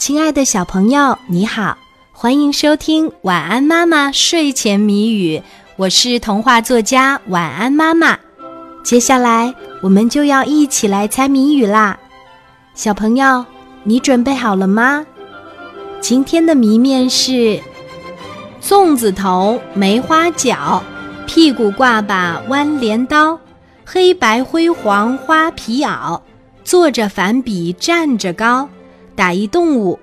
亲爱的小朋友，你好，欢迎收听《晚安妈妈睡前谜语》，我是童话作家晚安妈妈。接下来我们就要一起来猜谜语啦，小朋友，你准备好了吗？今天的谜面是：粽子头，梅花脚，屁股挂把弯镰刀，黑白灰黄花皮袄，坐着反比站着高。打一动物，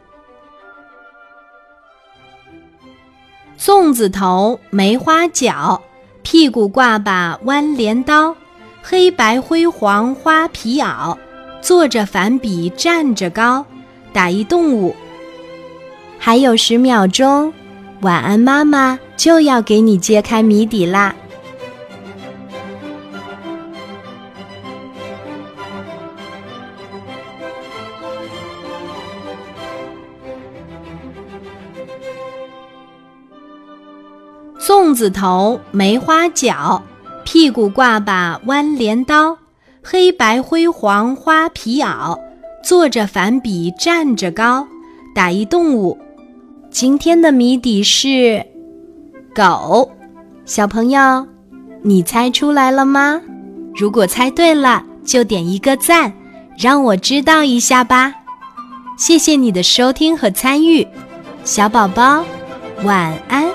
粽子头，梅花脚，屁股挂把弯镰刀，黑白灰黄花皮袄，坐着反比站着高。打一动物，还有十秒钟，晚安妈妈就要给你揭开谜底啦。粽子头，梅花脚，屁股挂把弯镰刀，黑白灰黄花皮袄，坐着反比站着高。打一动物，今天的谜底是狗。小朋友，你猜出来了吗？如果猜对了，就点一个赞，让我知道一下吧。谢谢你的收听和参与，小宝宝，晚安。